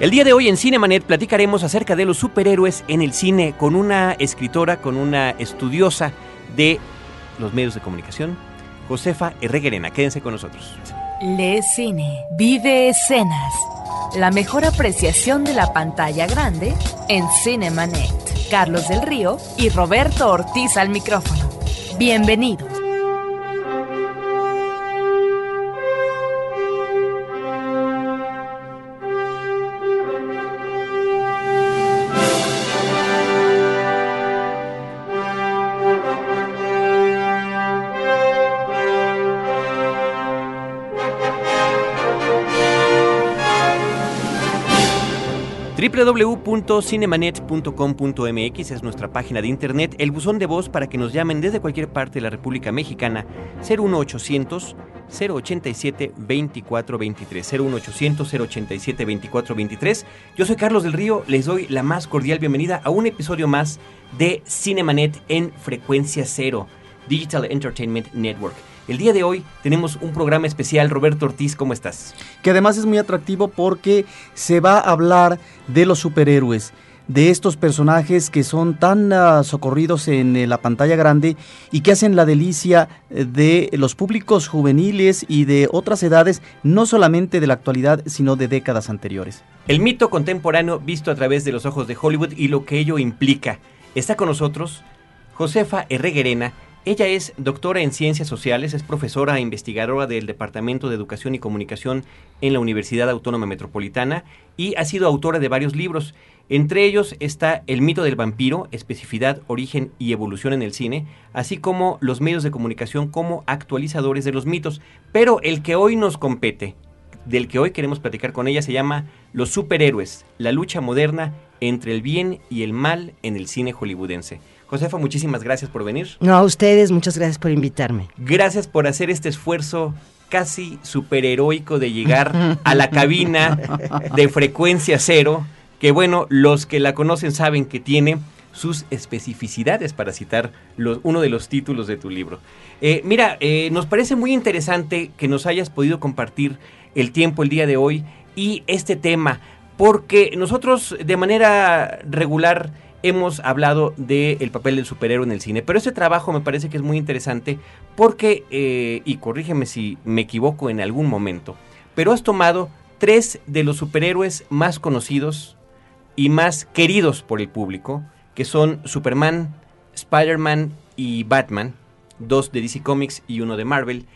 El día de hoy en Cinemanet platicaremos acerca de los superhéroes en el cine con una escritora, con una estudiosa de los medios de comunicación, Josefa Herreguerena. Quédense con nosotros. Lee cine, vive escenas. La mejor apreciación de la pantalla grande en Cinemanet. Carlos del Río y Roberto Ortiz al micrófono. Bienvenidos. www.cinemanet.com.mx es nuestra página de internet, el buzón de voz para que nos llamen desde cualquier parte de la República Mexicana 01800 087 2423 01800 087 2423. Yo soy Carlos del Río, les doy la más cordial bienvenida a un episodio más de Cinemanet en frecuencia cero, Digital Entertainment Network. El día de hoy tenemos un programa especial. Roberto Ortiz, ¿cómo estás? Que además es muy atractivo porque se va a hablar de los superhéroes, de estos personajes que son tan uh, socorridos en eh, la pantalla grande y que hacen la delicia eh, de los públicos juveniles y de otras edades, no solamente de la actualidad, sino de décadas anteriores. El mito contemporáneo visto a través de los ojos de Hollywood y lo que ello implica. Está con nosotros Josefa Herreguerena, ella es doctora en Ciencias Sociales, es profesora e investigadora del Departamento de Educación y Comunicación en la Universidad Autónoma Metropolitana y ha sido autora de varios libros. Entre ellos está El mito del vampiro, especificidad, origen y evolución en el cine, así como los medios de comunicación como actualizadores de los mitos. Pero el que hoy nos compete, del que hoy queremos platicar con ella, se llama Los superhéroes, la lucha moderna entre el bien y el mal en el cine hollywoodense. Josefa, muchísimas gracias por venir. No, a ustedes, muchas gracias por invitarme. Gracias por hacer este esfuerzo casi superheroico de llegar a la cabina de frecuencia cero, que bueno, los que la conocen saben que tiene sus especificidades para citar los, uno de los títulos de tu libro. Eh, mira, eh, nos parece muy interesante que nos hayas podido compartir el tiempo el día de hoy y este tema, porque nosotros de manera regular hemos hablado del papel del superhéroe en el cine, pero ese trabajo me parece que es muy interesante porque, eh, y corrígeme si me equivoco en algún momento, pero has tomado tres de los superhéroes más conocidos y más queridos por el público, que son Superman, Spider-Man y Batman, dos de DC Comics y uno de Marvel,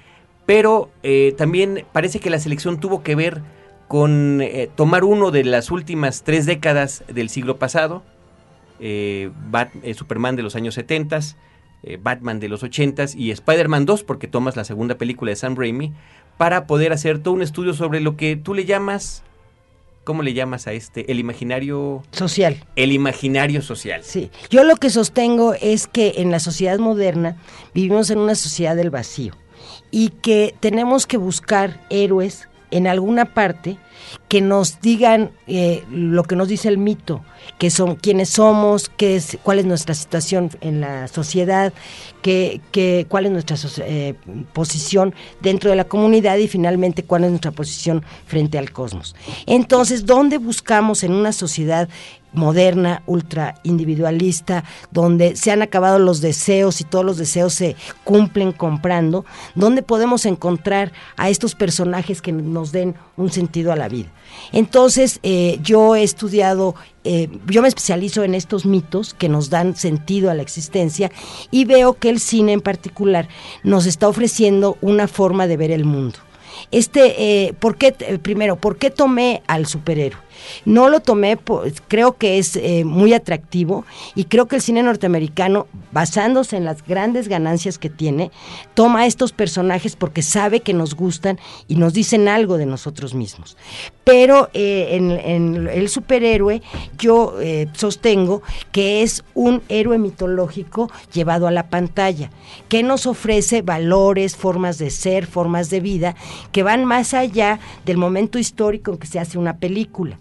pero eh, también parece que la selección tuvo que ver con eh, tomar uno de las últimas tres décadas del siglo pasado, eh, eh, Superman de los años 70, eh, Batman de los 80 y Spider-Man 2, porque tomas la segunda película de Sam Raimi, para poder hacer todo un estudio sobre lo que tú le llamas, ¿cómo le llamas a este? El imaginario social. El imaginario social. Sí, yo lo que sostengo es que en la sociedad moderna vivimos en una sociedad del vacío y que tenemos que buscar héroes en alguna parte que nos digan eh, lo que nos dice el mito, que son quiénes somos, qué es, cuál es nuestra situación en la sociedad, que, cuál es nuestra eh, posición dentro de la comunidad y finalmente cuál es nuestra posición frente al cosmos. Entonces, ¿dónde buscamos en una sociedad moderna, ultra individualista, donde se han acabado los deseos y todos los deseos se cumplen comprando, donde podemos encontrar a estos personajes que nos den un sentido a la vida. Entonces, eh, yo he estudiado, eh, yo me especializo en estos mitos que nos dan sentido a la existencia y veo que el cine en particular nos está ofreciendo una forma de ver el mundo. Este, eh, ¿por qué, primero, ¿por qué tomé al superhéroe? No lo tomé, creo que es eh, muy atractivo y creo que el cine norteamericano, basándose en las grandes ganancias que tiene, toma estos personajes porque sabe que nos gustan y nos dicen algo de nosotros mismos. Pero eh, en, el superhéroe yo eh, sostengo que es un héroe mitológico llevado a la pantalla, que nos ofrece valores, formas de ser, formas de vida, que van más allá del momento histórico en que se hace una película.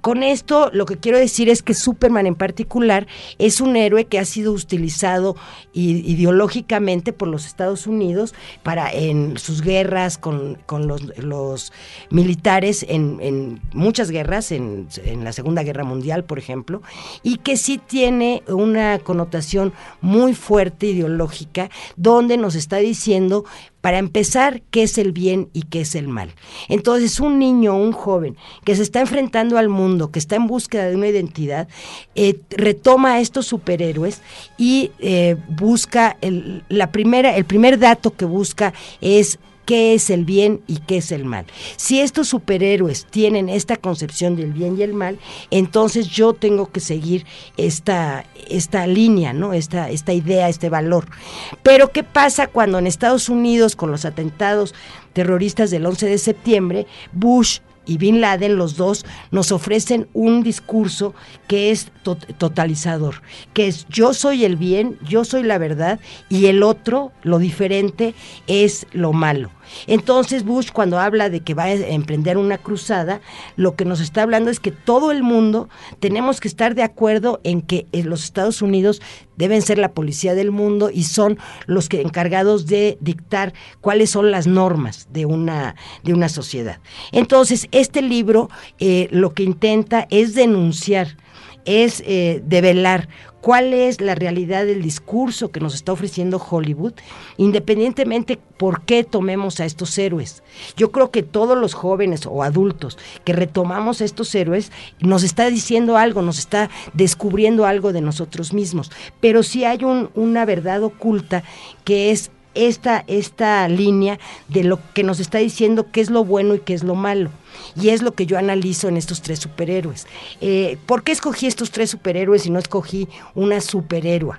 Con esto lo que quiero decir es que Superman en particular es un héroe que ha sido utilizado ideológicamente por los Estados Unidos para en sus guerras con, los, militares en, muchas guerras, en, en la Segunda Guerra Mundial, por ejemplo, y que sí tiene una connotación muy fuerte ideológica donde nos está diciendo para empezar, qué es el bien y qué es el mal. Entonces, un niño un joven que se está enfrentando al mundo, que está en búsqueda de una identidad, eh, retoma a estos superhéroes y eh, busca, el, la primera, el primer dato que busca es qué es el bien y qué es el mal. Si estos superhéroes tienen esta concepción del bien y el mal, entonces yo tengo que seguir esta, esta línea, ¿no? Esta, esta idea, este valor. Pero ¿qué pasa cuando en Estados Unidos, con los atentados terroristas del 11 de septiembre, Bush y Bin Laden, los dos, nos ofrecen un discurso que es totalizador, que es yo soy el bien, yo soy la verdad y el otro, lo diferente, es lo malo. Entonces Bush cuando habla de que va a emprender una cruzada, lo que nos está hablando es que todo el mundo tenemos que estar de acuerdo en que eh, los Estados Unidos deben ser la policía del mundo y son los que encargados de dictar cuáles son las normas de una, de una sociedad. Entonces, este libro eh, lo que intenta es denunciar es eh, develar cuál es la realidad del discurso que nos está ofreciendo Hollywood, independientemente por qué tomemos a estos héroes. Yo creo que todos los jóvenes o adultos que retomamos a estos héroes nos está diciendo algo, nos está descubriendo algo de nosotros mismos, pero sí hay una verdad oculta que es esta, esta línea de lo que nos está diciendo qué es lo bueno y qué es lo malo. Y es lo que yo analizo en estos tres superhéroes. Eh, ¿Por qué escogí estos tres superhéroes y no escogí una superhéroe?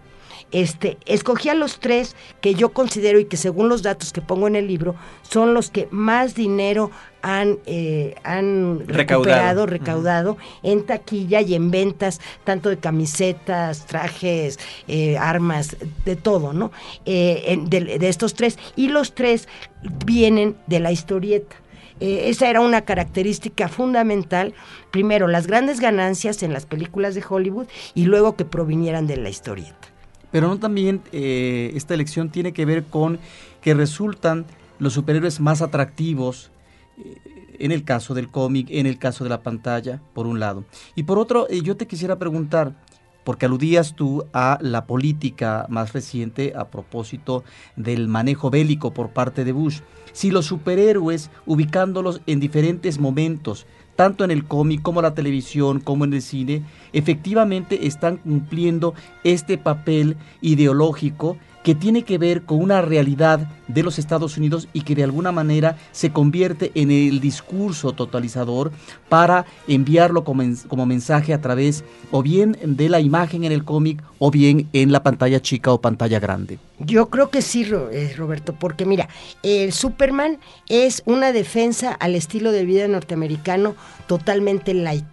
Este, escogí a los tres que yo considero y que según los datos que pongo en el libro son los que más dinero han, eh, han recaudado, recaudado en taquilla y en ventas, tanto de camisetas, trajes, eh, armas, de todo, ¿no? de, de estos tres. Y los tres vienen de la historieta. Eh, esa era una característica fundamental, primero las grandes ganancias en las películas de Hollywood y luego que provinieran de la historieta. Pero no también eh, esta elección tiene que ver con que resultan los superhéroes más atractivos eh, en el caso del cómic, en el caso de la pantalla, por un lado. Y por otro, yo te quisiera preguntar, porque aludías tú a la política más reciente a propósito del manejo bélico por parte de Bush si los superhéroes, ubicándolos en diferentes momentos, tanto en el cómic como en la televisión, como en el cine, efectivamente están cumpliendo este papel ideológico que tiene que ver con una realidad de los Estados Unidos y que de alguna manera se convierte en el discurso totalizador para enviarlo como, mensaje a través o bien de la imagen en el cómic o bien en la pantalla chica o pantalla grande. Yo creo que sí, eh, Roberto, porque mira, el Superman es una defensa al estilo de vida norteamericano totalmente light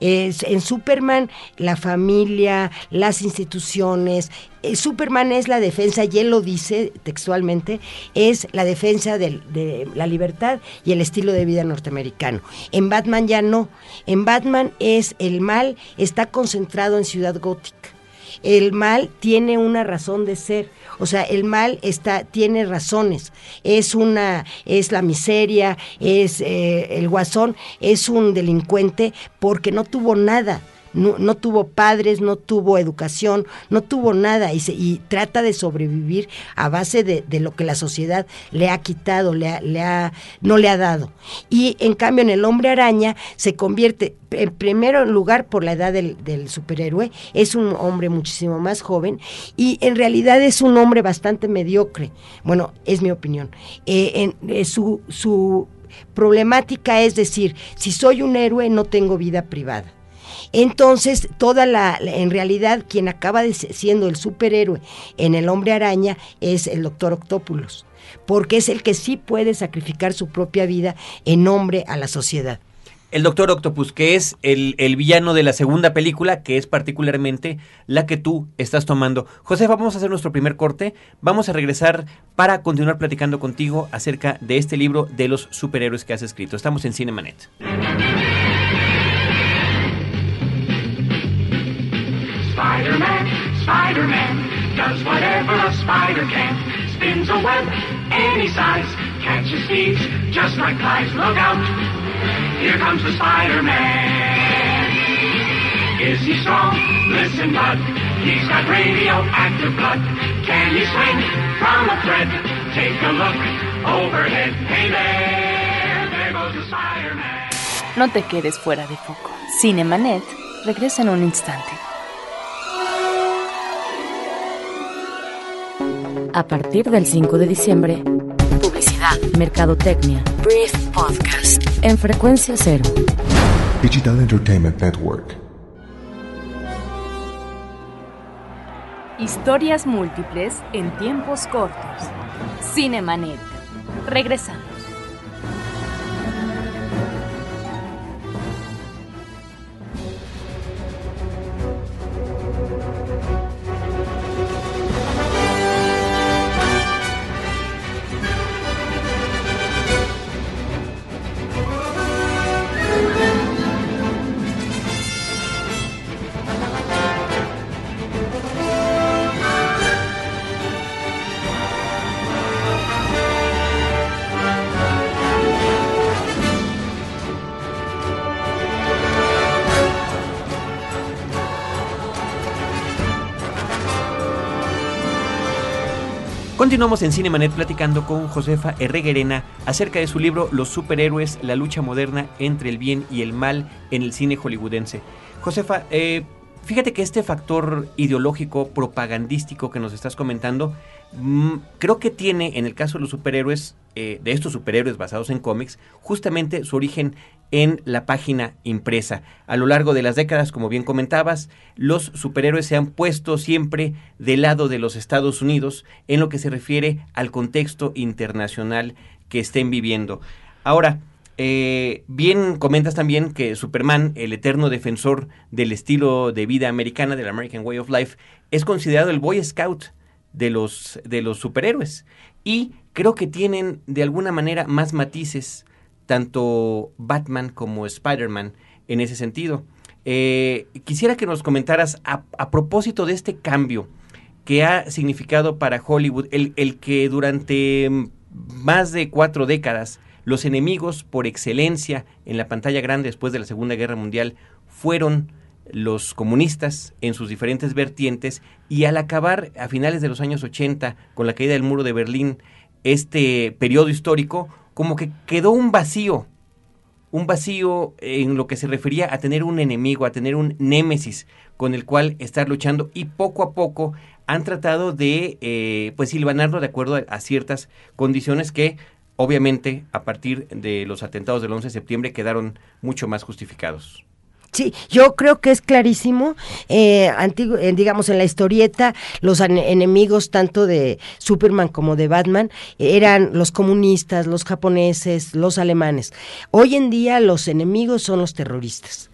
en Superman, la familia, las instituciones, eh, Superman es la defensa, y él lo dice textualmente, es la defensa de, la libertad y el estilo de vida norteamericano. En Batman ya no. En Batman es el mal, está concentrado en Ciudad Gótica. El mal tiene una razón de ser o sea, el mal está, tiene razones. Es una, es la miseria, es eh, el guasón, es un delincuente porque no tuvo nada no, tuvo padres, no tuvo educación, no tuvo nada y, y trata de sobrevivir a base de, lo que la sociedad le ha quitado, le, le ha, no le ha dado. Y en cambio en el hombre araña se convierte, en primer lugar por la edad del, superhéroe, es un hombre muchísimo más joven y en realidad es un hombre bastante mediocre. Bueno, es mi opinión. Eh, eh, su problemática es decir, si soy un héroe no tengo vida privada. Entonces, toda la, en realidad, quien acaba de siendo el superhéroe en el hombre araña es el doctor Octópulos, porque es el que sí puede sacrificar su propia vida en nombre a la sociedad. El Doctor Octopus, que es el, el, villano de la segunda película, que es particularmente la que tú estás tomando. José, vamos a hacer nuestro primer corte. Vamos a regresar para continuar platicando contigo acerca de este libro de los superhéroes que has escrito. Estamos en Cinemanet. Spider-Man does whatever a spider can. Spins a web any size, catches thieves just like flies. Look out, here comes the Spider-Man. Is he strong? Listen, bud. He's got radioactive blood. Can he swing from a thread? Take a look overhead. Hey there, there goes the Spider-Man. No te quedes fuera de foco. Cinemanet regresa en un instante. A partir del 5 de diciembre, publicidad, mercadotecnia, Brief Podcast, en frecuencia cero. Digital Entertainment Network. Historias múltiples en tiempos cortos. Cinemanet. Regresamos. Continuamos en Cinemanet platicando con Josefa Herreguerena acerca de su libro Los superhéroes, la lucha moderna entre el bien y el mal en el cine hollywoodense. Josefa, eh, fíjate que este factor ideológico, propagandístico que nos estás comentando, mm, creo que tiene en el caso de los superhéroes, eh, de estos superhéroes basados en cómics, justamente su origen en la página impresa. A lo largo de las décadas, como bien comentabas, los superhéroes se han puesto siempre del lado de los Estados Unidos en lo que se refiere al contexto internacional que estén viviendo. Ahora, eh, bien comentas también que Superman, el eterno defensor del estilo de vida americana, del American Way of Life, es considerado el Boy Scout de los, de los superhéroes. Y creo que tienen de alguna manera más matices tanto Batman como Spider-Man en ese sentido. Eh, quisiera que nos comentaras a, propósito de este cambio que ha significado para Hollywood el, que durante más de cuatro décadas los enemigos por excelencia en la pantalla grande después de la Segunda Guerra Mundial fueron los comunistas en sus diferentes vertientes y al acabar a finales de los años 80 con la caída del muro de Berlín este periodo histórico como que quedó un vacío, un vacío en lo que se refería a tener un enemigo, a tener un némesis con el cual estar luchando y poco a poco han tratado de eh, pues silvanarlo de acuerdo a, a, ciertas condiciones que obviamente a partir de los atentados del 11 de septiembre quedaron mucho más justificados. Sí, yo creo que es clarísimo. Eh, eh, digamos, en la historieta, los enemigos tanto de Superman como de Batman eran los comunistas, los japoneses, los alemanes. Hoy en día los enemigos son los terroristas.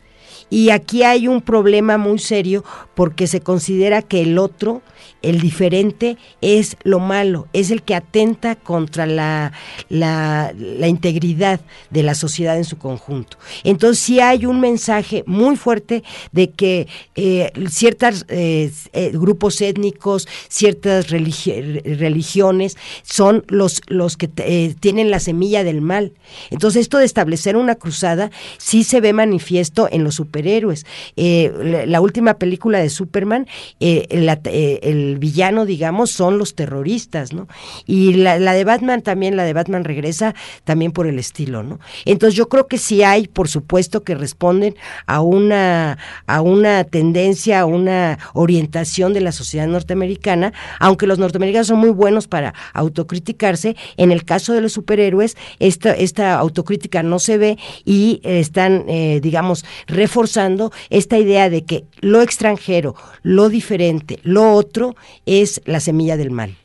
Y aquí hay un problema muy serio porque se considera que el otro, el diferente, es lo malo, es el que atenta contra la, la, la integridad de la sociedad en su conjunto. Entonces sí hay un mensaje muy fuerte de que eh, ciertos eh, eh, grupos étnicos, ciertas religi religiones son los, los que tienen la semilla del mal. Entonces esto de establecer una cruzada sí se ve manifiesto en los super superhéroes. Eh, la, última película de Superman, eh, eh, el villano, digamos, son los terroristas, ¿no? Y la, de Batman también, la de Batman regresa también por el estilo, ¿no? Entonces yo creo que sí hay, por supuesto, que responden a una, a una tendencia, a una orientación de la sociedad norteamericana, aunque los norteamericanos son muy buenos para autocriticarse, en el caso de los superhéroes, esta, esta autocrítica no se ve y están, eh, digamos, reforzando esta idea de que lo extranjero, lo diferente, lo otro es la semilla del mal.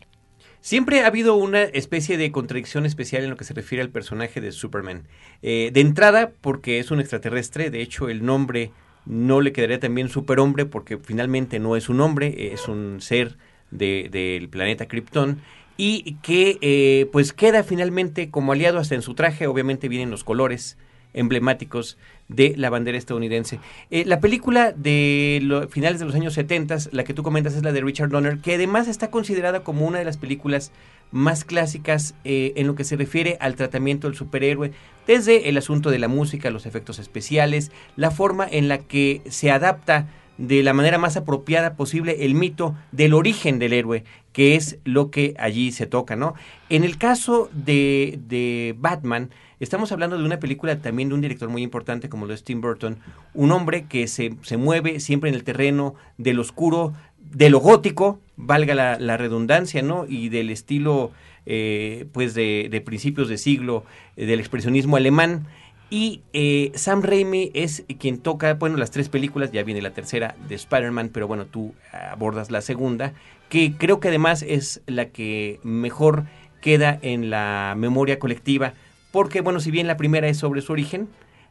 Siempre ha habido una especie de contradicción especial en lo que se refiere al personaje de Superman. Eh, de entrada, porque es un extraterrestre, de hecho el nombre no le quedaría también superhombre porque finalmente no es un hombre, es un ser del de, planeta Krypton y que eh, pues queda finalmente como aliado hasta en su traje, obviamente vienen los colores emblemáticos de la bandera estadounidense. Eh, la película de finales de los años 70, la que tú comentas es la de Richard Donner, que además está considerada como una de las películas más clásicas eh, en lo que se refiere al tratamiento del superhéroe, desde el asunto de la música, los efectos especiales, la forma en la que se adapta de la manera más apropiada posible el mito del origen del héroe, que es lo que allí se toca, ¿no? En el caso de, de Batman, estamos hablando de una película también de un director muy importante como lo es Tim Burton, un hombre que se, se mueve siempre en el terreno del oscuro, de lo gótico, valga la, redundancia, ¿no? Y del estilo, eh, pues, de, de principios de siglo, eh, del expresionismo alemán. Y eh, Sam Raimi es quien toca, bueno, las tres películas, ya viene la tercera de Spider-Man, pero bueno, tú abordas la segunda, que creo que además es la que mejor queda en la memoria colectiva, porque bueno, si bien la primera es sobre su origen,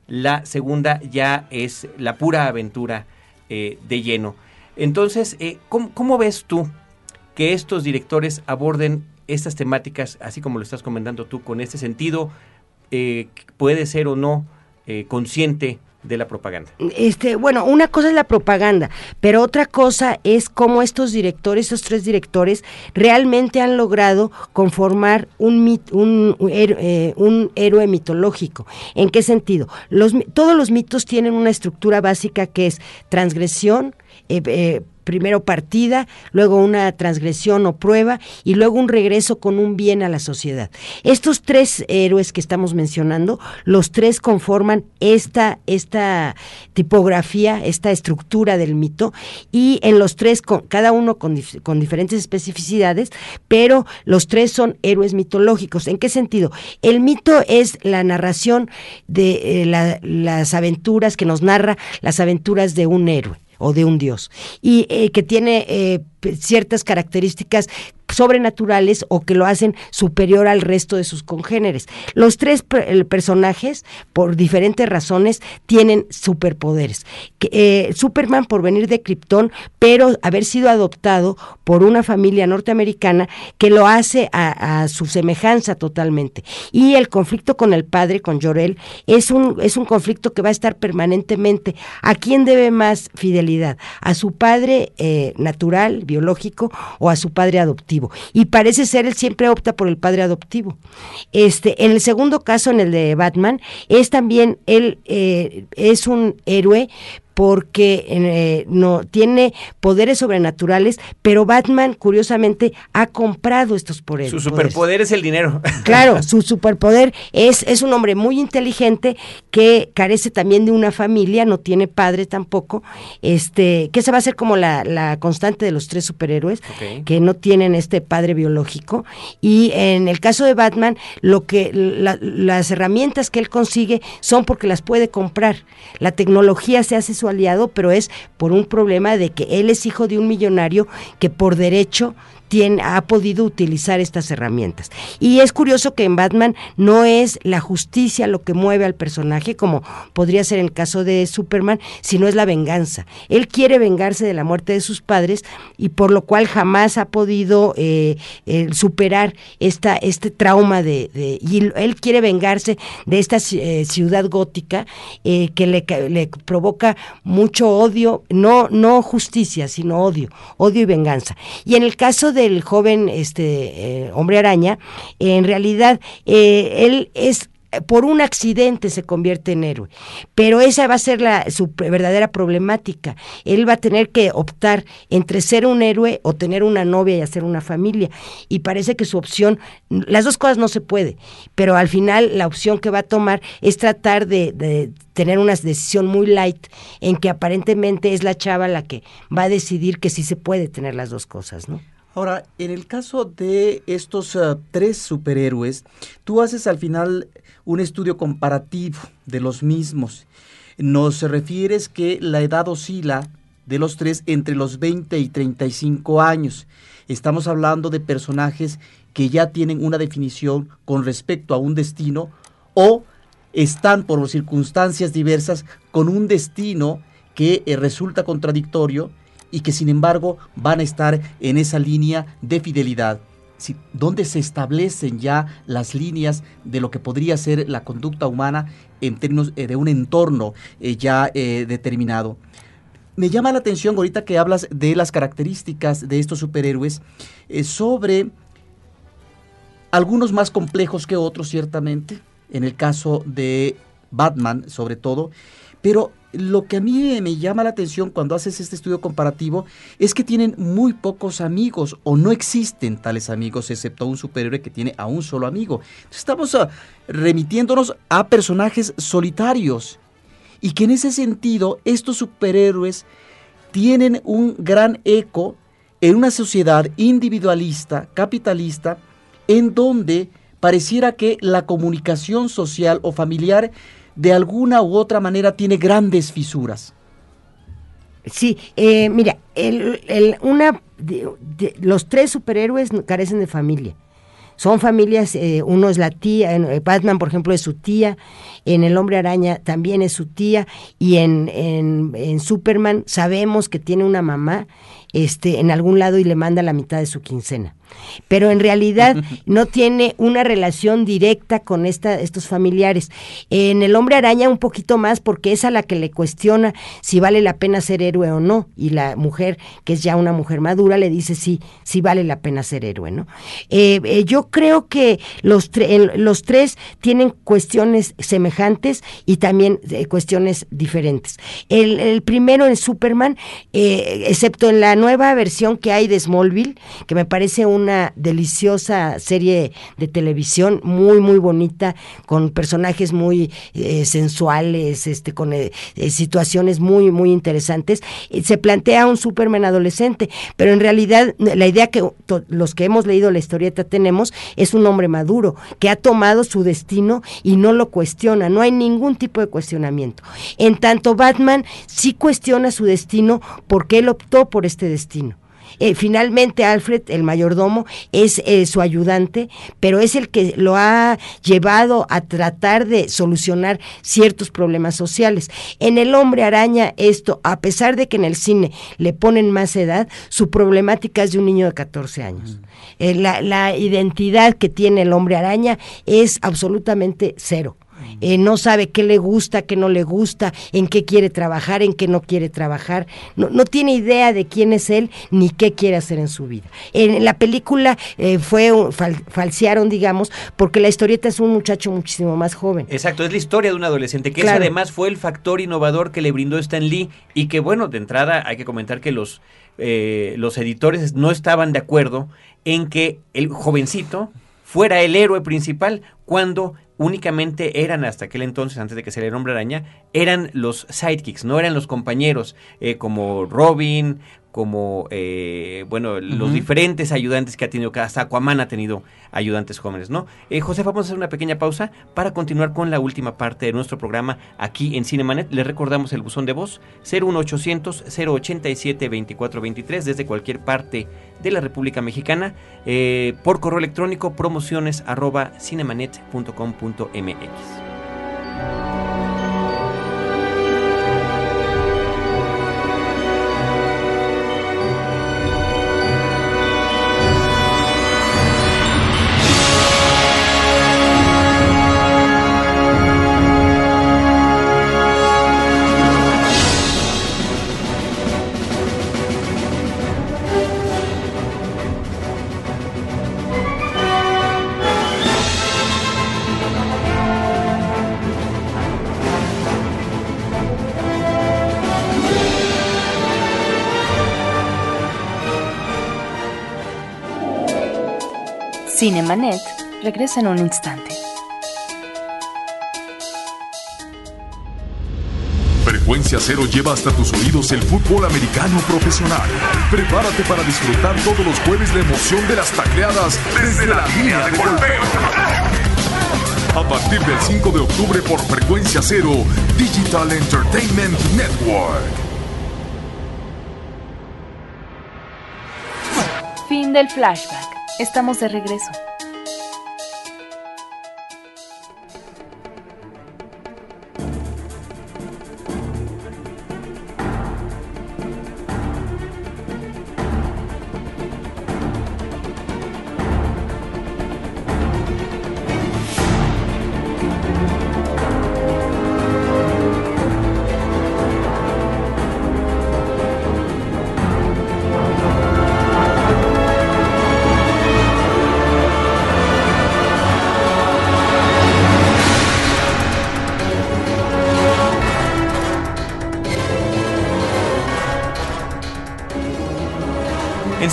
la segunda ya es la pura aventura eh, de lleno. Entonces, eh, ¿cómo, ¿cómo ves tú que estos directores aborden estas temáticas, así como lo estás comentando tú, con este sentido eh, puede ser o no eh, consciente de la propaganda. Este, bueno, una cosa es la propaganda, pero otra cosa es cómo estos directores, estos tres directores, realmente han logrado conformar un, eh, un héroe mitológico. ¿En qué sentido? Todos los mitos tienen una estructura básica que es transgresión, eh, eh, primero partida, luego una transgresión o prueba y luego un regreso con un bien a la sociedad. Estos tres héroes que estamos mencionando, los tres conforman esta, esta tipografía, esta estructura del mito y en los tres, con, cada uno con, con diferentes especificidades, pero los tres son héroes mitológicos. ¿En qué sentido? El mito es la narración de eh, la- las aventuras que nos narra las aventuras de un héroe o de un dios. Y eh, que tiene eh, ciertas características sobrenaturales o que lo hacen superior al resto de sus congéneres. Los tres personajes, por diferentes razones, tienen superpoderes. Eh, Superman por venir de Krypton, pero haber sido adoptado por una familia norteamericana que lo hace a, a su semejanza totalmente. Y el conflicto con el padre, con Jorel, es un, es un conflicto que va a estar permanentemente. ¿A quién debe más fidelidad? ¿A su padre eh, natural, biológico, o a su padre adoptivo? Y parece ser él siempre opta por el padre adoptivo. Este, en el segundo caso, en el de Batman, es también él eh, es un héroe porque eh, no tiene poderes sobrenaturales, pero Batman curiosamente ha comprado estos poderes. Su superpoder es el dinero. Claro, su superpoder es, es un hombre muy inteligente que carece también de una familia, no tiene padre tampoco, este, que esa va a ser como la, la constante de los tres superhéroes, que no tienen este padre biológico. Y en el caso de Batman, lo que la- las herramientas que él consigue son porque las puede comprar. La tecnología se hace su aliado, pero es por un problema de que él es hijo de un millonario que por derecho tiene, ha podido utilizar estas herramientas. Y es curioso que en Batman no es la justicia lo que mueve al personaje, como podría ser el caso de Superman, sino es la venganza. Él quiere vengarse de la muerte de sus padres y por lo cual jamás ha podido eh, eh, superar esta, este trauma de, y él quiere vengarse de esta eh, ciudad gótica que le, le provoca mucho odio, no, no justicia, sino odio, odio y venganza. Y en el caso del joven este eh, hombre araña, en realidad eh, él es por un accidente se convierte en héroe, pero esa va a ser la, su verdadera problemática. Él va a tener que optar entre ser un héroe o tener una novia y hacer una familia. Y parece que su opción, las dos cosas no se puede, pero al final la opción que va a tomar es tratar de, de tener una decisión muy light en que aparentemente es la chava la que va a decidir que sí se puede tener las dos cosas, ¿no? Ahora, en el caso de estos ah, tres superhéroes, tú haces al final un estudio comparativo de los mismos. Nos refieres que la edad oscila de los tres entre los 20 y 35 años. Estamos hablando de personajes que ya tienen una definición con respecto a un destino o están por circunstancias diversas con un destino que eh, resulta contradictorio y que sin embargo van a estar en esa línea de fidelidad. Si, dónde se establecen ya las líneas de lo que podría ser la conducta humana en términos eh, de un entorno eh, ya eh, determinado. Me llama la atención ahorita que hablas de las características de estos superhéroes sobre algunos más complejos que otros, ciertamente, en el caso de Batman sobre todo, pero lo que a mí me llama la atención cuando haces este estudio comparativo es que tienen muy pocos amigos o no existen tales amigos excepto un superhéroe que tiene a un solo amigo. Estamos ah, remitiéndonos a personajes solitarios y que en ese sentido estos superhéroes tienen un gran eco en una sociedad individualista, capitalista, en donde pareciera que la comunicación social o familiar de alguna u otra manera tiene grandes fisuras. Sí, eh, mira, el, una, los tres superhéroes carecen de familia. Son familias, eh, uno es la tía, en eh, Batman por ejemplo es su tía, en El Hombre Araña también es su tía y en, en, en Superman sabemos que tiene una mamá este, en algún lado y le manda la mitad de su quincena. Pero en realidad no tiene una relación directa con esta, estos familiares. En el hombre araña un poquito más porque es a la que le cuestiona si vale la pena ser héroe o no. Y la mujer, que es ya una mujer madura, le dice sí, sí vale la pena ser héroe, ¿no? Eh, eh, yo creo que los, los tres tienen cuestiones semejantes y también eh, cuestiones diferentes. El, el, primero en Superman, excepto en la nueva versión que hay de Smallville, que me parece una deliciosa serie de televisión, muy, muy bonita, con personajes muy eh, sensuales, este, con eh, eh, situaciones muy, muy interesantes. se plantea un Superman adolescente, pero en realidad la idea que los que hemos leído la historieta tenemos es un hombre maduro, que ha tomado su destino y no lo cuestiona, no hay ningún tipo de cuestionamiento. En tanto, Batman sí cuestiona su destino porque él optó por este destino destino. Eh, finalmente Alfred, el mayordomo, es eh, su ayudante, pero es el que lo ha llevado a tratar de solucionar ciertos problemas sociales. En el hombre araña esto, a pesar de que en el cine le ponen más edad, su problemática es de un niño de 14 años. Eh, la, la identidad que tiene el hombre araña es absolutamente cero. Eh, no sabe qué le gusta, qué no le gusta, en qué quiere trabajar, en qué no quiere trabajar, no, no tiene idea de quién es él ni qué quiere hacer en su vida. En la película eh, fue falsearon, digamos, porque la historieta es un muchacho muchísimo más joven. Exacto, es la historia de un adolescente, que además fue el factor innovador que le brindó Stan Lee y que bueno, de entrada hay que comentar que los, eh, los editores no estaban de acuerdo en que el jovencito fuera el héroe principal cuando únicamente eran hasta aquel entonces, antes de que se el hombre araña, eran los sidekicks, no eran los compañeros eh, como Robin, como, eh, bueno, los diferentes ayudantes que ha tenido, hasta Aquaman ha tenido ayudantes jóvenes, ¿no? Eh, José, vamos a hacer una pequeña pausa para continuar con la última parte de nuestro programa aquí en Cinemanet. Les recordamos el buzón de voz 01800 087 2423 desde cualquier parte de la República Mexicana eh, por correo electrónico promociones arroba cinemanet.com.mx. Cinemanet regresa en un instante. Frecuencia Cero lleva hasta tus oídos el fútbol americano profesional. Prepárate para disfrutar todos los jueves la emoción de las tacleadas desde la línea de golpeo. A partir del 5 de octubre por Frecuencia Cero, Digital Entertainment Network. Fin del flashback. Estamos de regreso.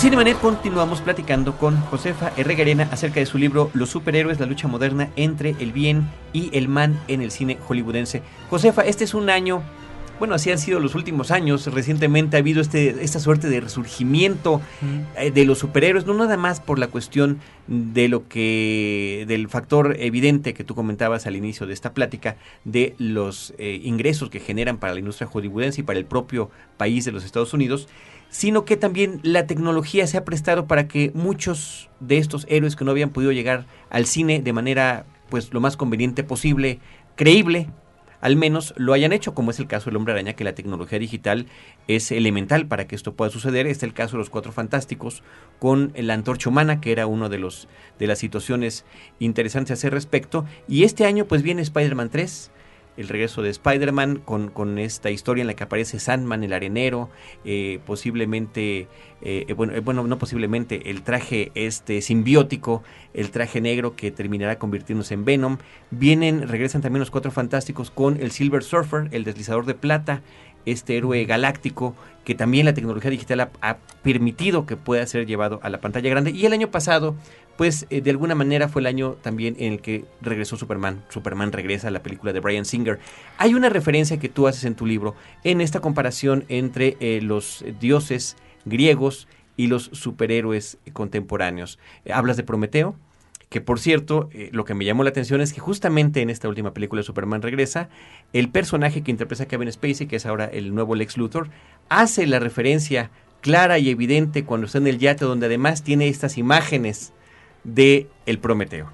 Cinemanet continuamos platicando con Josefa Herregarena acerca de su libro Los superhéroes, la lucha moderna entre el bien y el mal en el cine hollywoodense. Josefa, este es un año, bueno, así han sido los últimos años, recientemente ha habido este, esta suerte de resurgimiento eh, de los superhéroes, no nada más por la cuestión de lo que, del factor evidente que tú comentabas al inicio de esta plática, de los eh, ingresos que generan para la industria hollywoodense y para el propio país de los Estados Unidos, sino que también la tecnología se ha prestado para que muchos de estos héroes que no habían podido llegar al cine de manera pues lo más conveniente posible, creíble, al menos lo hayan hecho, como es el caso del Hombre Araña, que la tecnología digital es elemental para que esto pueda suceder. Este es el caso de los Cuatro Fantásticos con la Antorcha Humana, que era uno de los de las situaciones interesantes a ese respecto. Y este año pues viene Spider-Man 3, el regreso de Spider-Man con, con, esta historia en la que aparece Sandman, el arenero, eh, posiblemente, eh, bueno, eh, bueno, no posiblemente, el traje este simbiótico, el traje negro que terminará convirtiéndose en Venom. Vienen, regresan también los Cuatro Fantásticos con el Silver Surfer, el deslizador de plata, este héroe galáctico que también la tecnología digital ha, ha, permitido que pueda ser llevado a la pantalla grande. Y el año pasado, pues eh, de alguna manera fue el año también en el que regresó Superman. Superman regresa a la película de Brian Singer. Hay una referencia que tú haces en tu libro en esta comparación entre eh, los dioses griegos y los superhéroes contemporáneos. hablas de Prometeo, que por cierto, eh, lo que me llamó la atención es que justamente en esta última película de Superman regresa, el personaje que interpreta Kevin Spacey, que es ahora el nuevo Lex Luthor, hace la referencia clara y evidente cuando está en el yate, donde además tiene estas imágenes de El Prometeo.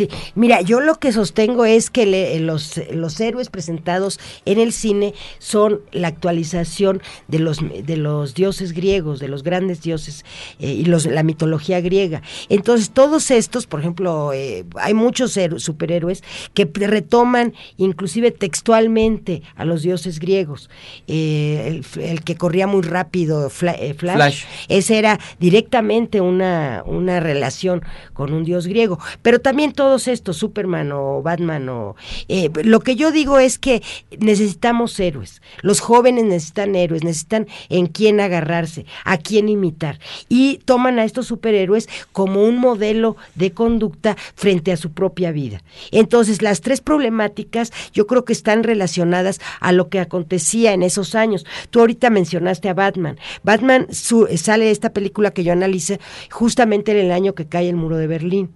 Sí, mira, yo lo que sostengo es que le, los, los héroes presentados en el cine son la actualización de los, de los dioses griegos, de los grandes dioses eh, y los, la mitología griega. Entonces, todos estos, por ejemplo, eh, hay muchos superhéroes que retoman inclusive textualmente a los dioses griegos. Eh, el, el, que corría muy rápido, Fla, Flash, Flash, ese era directamente una, una relación con un dios griego. Pero también todos estos, Superman o Batman o... Eh, lo que yo digo es que necesitamos héroes. Los jóvenes necesitan héroes, necesitan en quién agarrarse, a quién imitar. Y toman a estos superhéroes como un modelo de conducta frente a su propia vida. Entonces, las tres problemáticas yo creo que están relacionadas a lo que acontecía en esos años. Tú ahorita mencionaste a Batman. Batman su, sale esta película que yo analice justamente en el año que cae el muro de Berlín.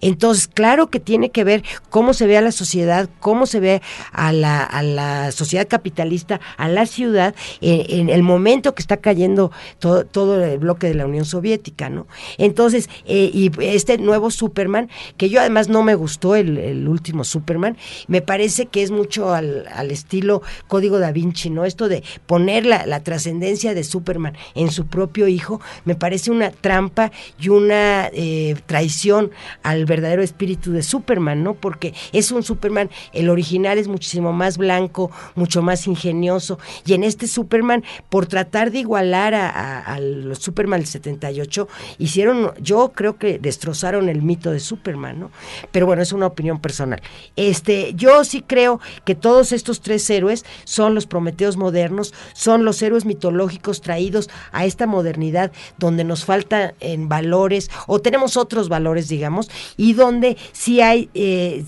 Entonces, claro, claro que tiene que ver cómo se ve a la sociedad, cómo se ve a la, a la sociedad capitalista, a la ciudad, eh, en el momento que está cayendo todo, todo, el bloque de la Unión Soviética, ¿no? Entonces, eh, y este nuevo Superman, que yo además no me gustó el, último Superman, me parece que es mucho al, al, estilo Código da Vinci, ¿no? Esto de poner la, la trascendencia de Superman en su propio hijo, me parece una trampa y una eh, traición al verdadero espíritu de Superman, ¿no? Porque es un Superman, el original es muchísimo más blanco, mucho más ingenioso, y en este Superman, por tratar de igualar a, a, los Superman del 78, hicieron, yo creo que destrozaron el mito de Superman, ¿no? Pero bueno, es una opinión personal. Este, yo sí creo que todos estos tres héroes son los Prometeos modernos, son los héroes mitológicos traídos a esta modernidad donde nos falta en valores o tenemos otros valores, digamos, y donde sí hay eh,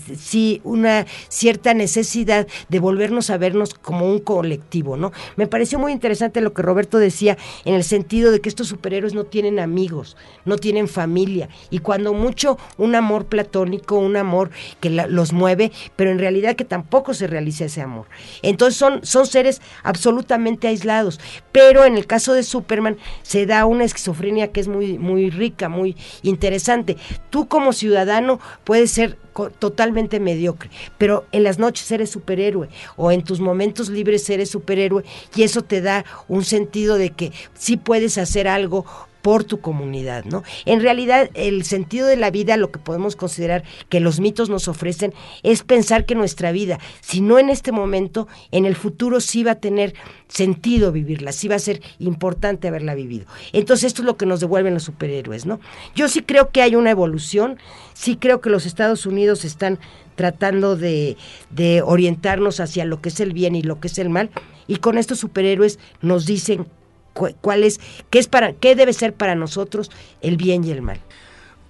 una cierta necesidad de volvernos a vernos como un colectivo, ¿no? Me pareció muy interesante lo que Roberto decía en el sentido de que estos superhéroes no tienen amigos, no tienen familia y cuando mucho un amor platónico, un amor que los mueve, pero en realidad que tampoco se realiza ese amor. Entonces son son seres absolutamente aislados, pero en el caso de Superman se da una esquizofrenia que es muy muy rica, muy interesante. Tú como ciudadano puedes ser totalmente mediocre, pero en las noches eres superhéroe o en tus momentos libres eres superhéroe y eso te da un sentido de que sí puedes hacer algo por tu comunidad, ¿no? En realidad, el sentido de la vida, lo que podemos considerar que los mitos nos ofrecen, es pensar que nuestra vida, si no en este momento, en el futuro sí va a tener sentido vivirla, sí va a ser importante haberla vivido. Entonces, esto es lo que nos devuelven los superhéroes, ¿no? Yo sí creo que hay una evolución, sí creo que los Estados Unidos están tratando de, de orientarnos hacia lo que es el bien y lo que es el mal, y con estos superhéroes nos dicen cuál es, qué es para, qué debe ser para nosotros el bien y el mal.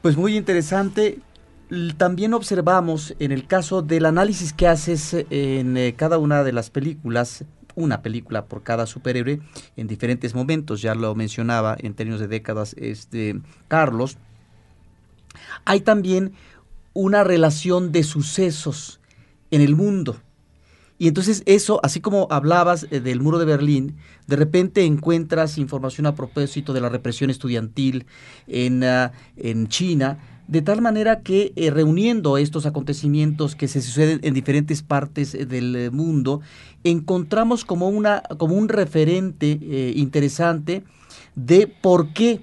Pues muy interesante. También observamos en el caso del análisis que haces en eh, cada una de las películas, una película por cada superhéroe en diferentes momentos, ya lo mencionaba en términos de décadas este Carlos. Hay también una relación de sucesos en el mundo. Y entonces eso, así como hablabas eh, del muro de Berlín, de repente encuentras información a propósito de la represión estudiantil en, ah, en China, de tal manera que eh, reuniendo estos acontecimientos que se suceden en diferentes partes eh, del mundo, encontramos como, una, como un referente interesante de por qué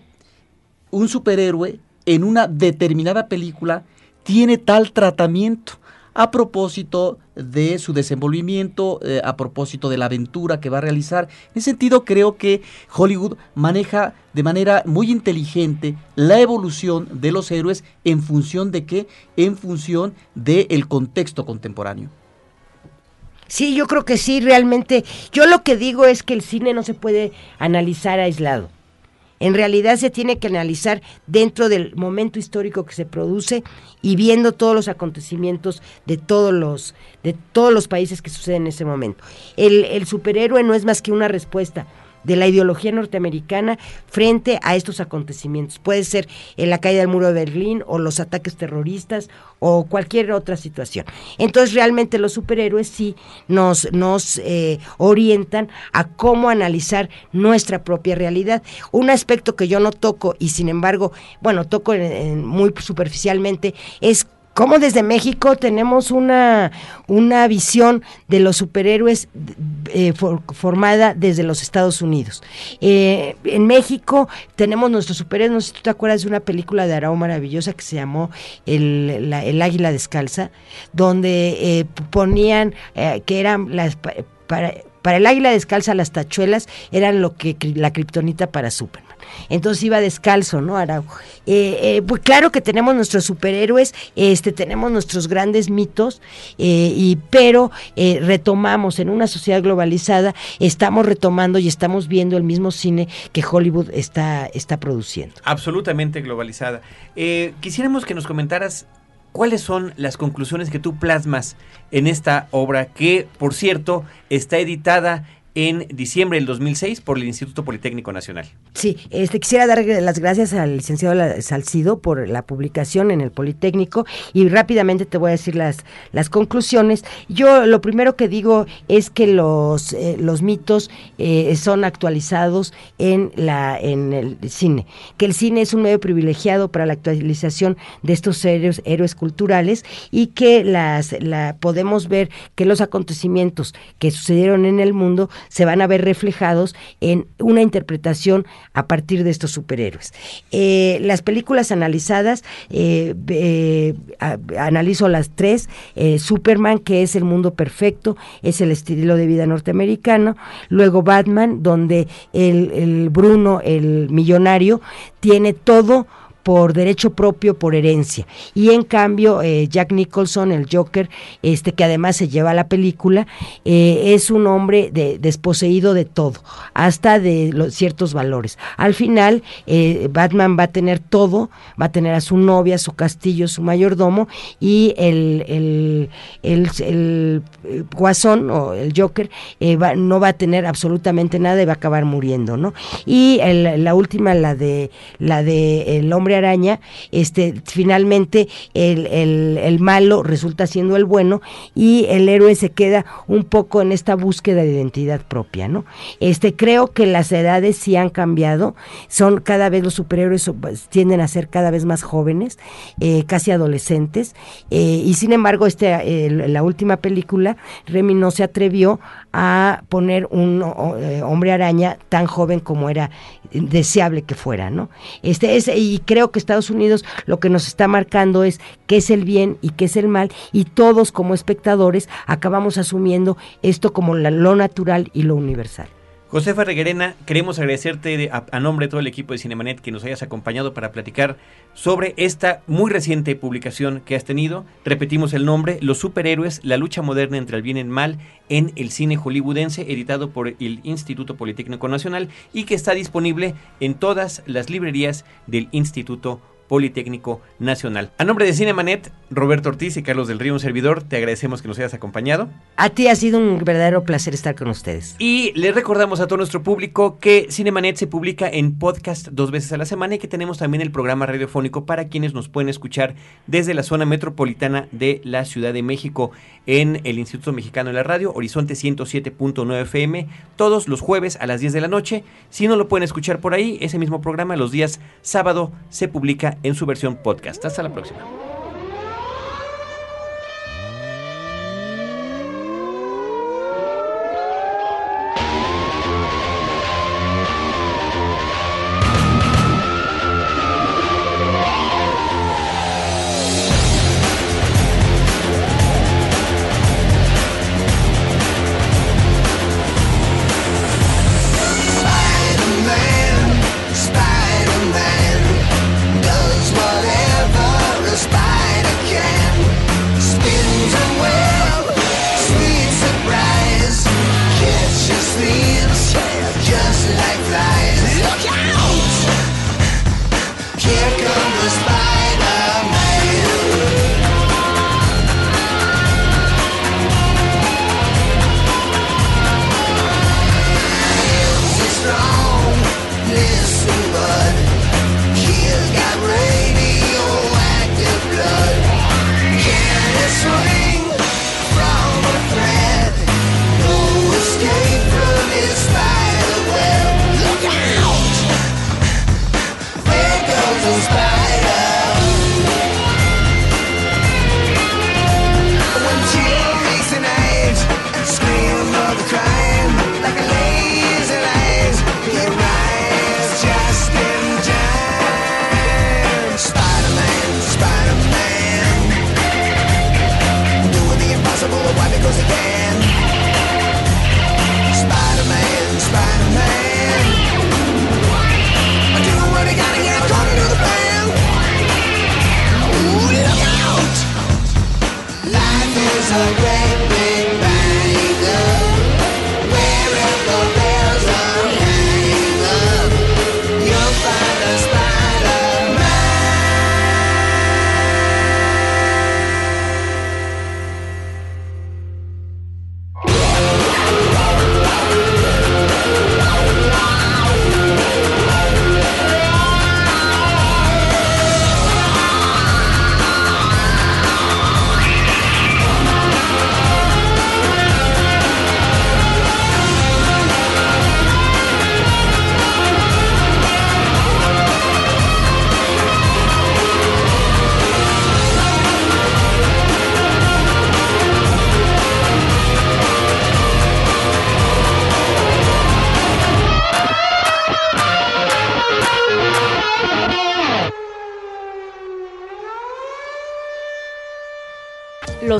un superhéroe en una determinada película tiene tal tratamiento a propósito de su desenvolvimiento, eh, a propósito de la aventura que va a realizar. En ese sentido, creo que Hollywood maneja de manera muy inteligente la evolución de los héroes en función de qué? En función del contexto contemporáneo. Sí, yo creo que sí, realmente. Yo lo que digo es que el cine no se puede analizar aislado en realidad se tiene que analizar dentro del momento histórico que se produce y viendo todos los acontecimientos de todos los, de todos los países que suceden en ese momento. El, el superhéroe no es más que una respuesta de la ideología norteamericana frente a estos acontecimientos. Puede ser en la caída del muro de Berlín o los ataques terroristas o cualquier otra situación. Entonces realmente los superhéroes sí nos, nos eh, orientan a cómo analizar nuestra propia realidad. Un aspecto que yo no toco y sin embargo, bueno, toco muy superficialmente es cómo desde México tenemos una, una visión de los superhéroes eh, formada desde los Estados Unidos. Eh, en México tenemos nuestros superhéroes, no sé si tú te acuerdas de una película de Arau maravillosa que se llamó El, Águila Descalza, donde eh, ponían que eran las... Para, para el águila descalza las tachuelas eran lo que la kriptonita para Superman entonces iba descalzo, ¿no? Araujo. Eh, eh, pues claro que tenemos nuestros superhéroes, este, tenemos nuestros grandes mitos, eh, y, pero retomamos en una sociedad globalizada, estamos retomando y estamos viendo el mismo cine que Hollywood está, está produciendo. Absolutamente globalizada. quisiéramos que nos comentaras ¿Cuáles son las conclusiones que tú plasmas en esta obra que, por cierto, está editada en diciembre del 2006 por el Instituto Politécnico Nacional. Sí, este, quisiera dar las gracias al licenciado Salcido por la publicación en el Politécnico y rápidamente te voy a decir las, las conclusiones. Yo lo primero que digo es que los, eh, los mitos eh, son actualizados en, la, en el cine, que el cine es un medio privilegiado para la actualización de estos héroes, héroes culturales y que las, la, podemos ver que los acontecimientos que sucedieron en el mundo se van a ver reflejados en una interpretación a partir de estos superhéroes. Eh, las películas analizadas, eh, eh, analizo las tres, Superman, que es el mundo perfecto, es el estilo de vida norteamericano, luego Batman, donde el Bruno, el millonario, tiene todo por derecho propio, por herencia. Y en cambio, eh, Jack Nicholson, el Joker, este que además se lleva la película, eh, es un hombre de, desposeído de todo, hasta de los, ciertos valores. Al final, eh, Batman va a tener todo, va a tener a su novia, su castillo, su mayordomo, y el, el, el, guasón o el Joker no va a tener absolutamente nada y va a acabar muriendo, ¿no? Y la última, la de la de el hombre araña, este, finalmente el, el, malo resulta siendo el bueno y el héroe se queda un poco en esta búsqueda de identidad propia, ¿no? Este, creo que las edades sí han cambiado, son cada vez los superhéroes pues, tienden a ser cada vez más jóvenes, eh, casi adolescentes, eh, y sin embargo, este, la última película, Remy no se atrevió a poner un eh, hombre araña tan joven como era deseable que fuera, ¿no? Este es, y creo que Estados Unidos lo que nos está marcando es qué es el bien y qué es el mal, y todos como espectadores acabamos asumiendo esto como lo natural y lo universal. Josefa Reguerena, queremos agradecerte de- a, a nombre de todo el equipo de Cinemanet que nos hayas acompañado para platicar sobre esta muy reciente publicación que has tenido. Repetimos el nombre, Los superhéroes, la lucha moderna entre el bien y el mal en el cine hollywoodense, editado por el Instituto Politécnico Nacional y que está disponible en todas las librerías del Instituto Politécnico Nacional. A nombre de Cinemanet, Roberto Ortiz y Carlos del Río, un servidor, te agradecemos que nos hayas acompañado. A ti ha sido un verdadero placer estar con ustedes. Y les recordamos a todo nuestro público que Cinemanet se publica en podcast dos veces a la semana y que tenemos también el programa radiofónico para quienes nos pueden escuchar desde la zona metropolitana de la Ciudad de México en el Instituto Mexicano de la Radio, Horizonte 107.9 FM, todos los jueves a las 10 de la noche. Si no lo pueden escuchar por ahí, ese mismo programa los días sábado se publica en su versión podcast. Hasta la próxima.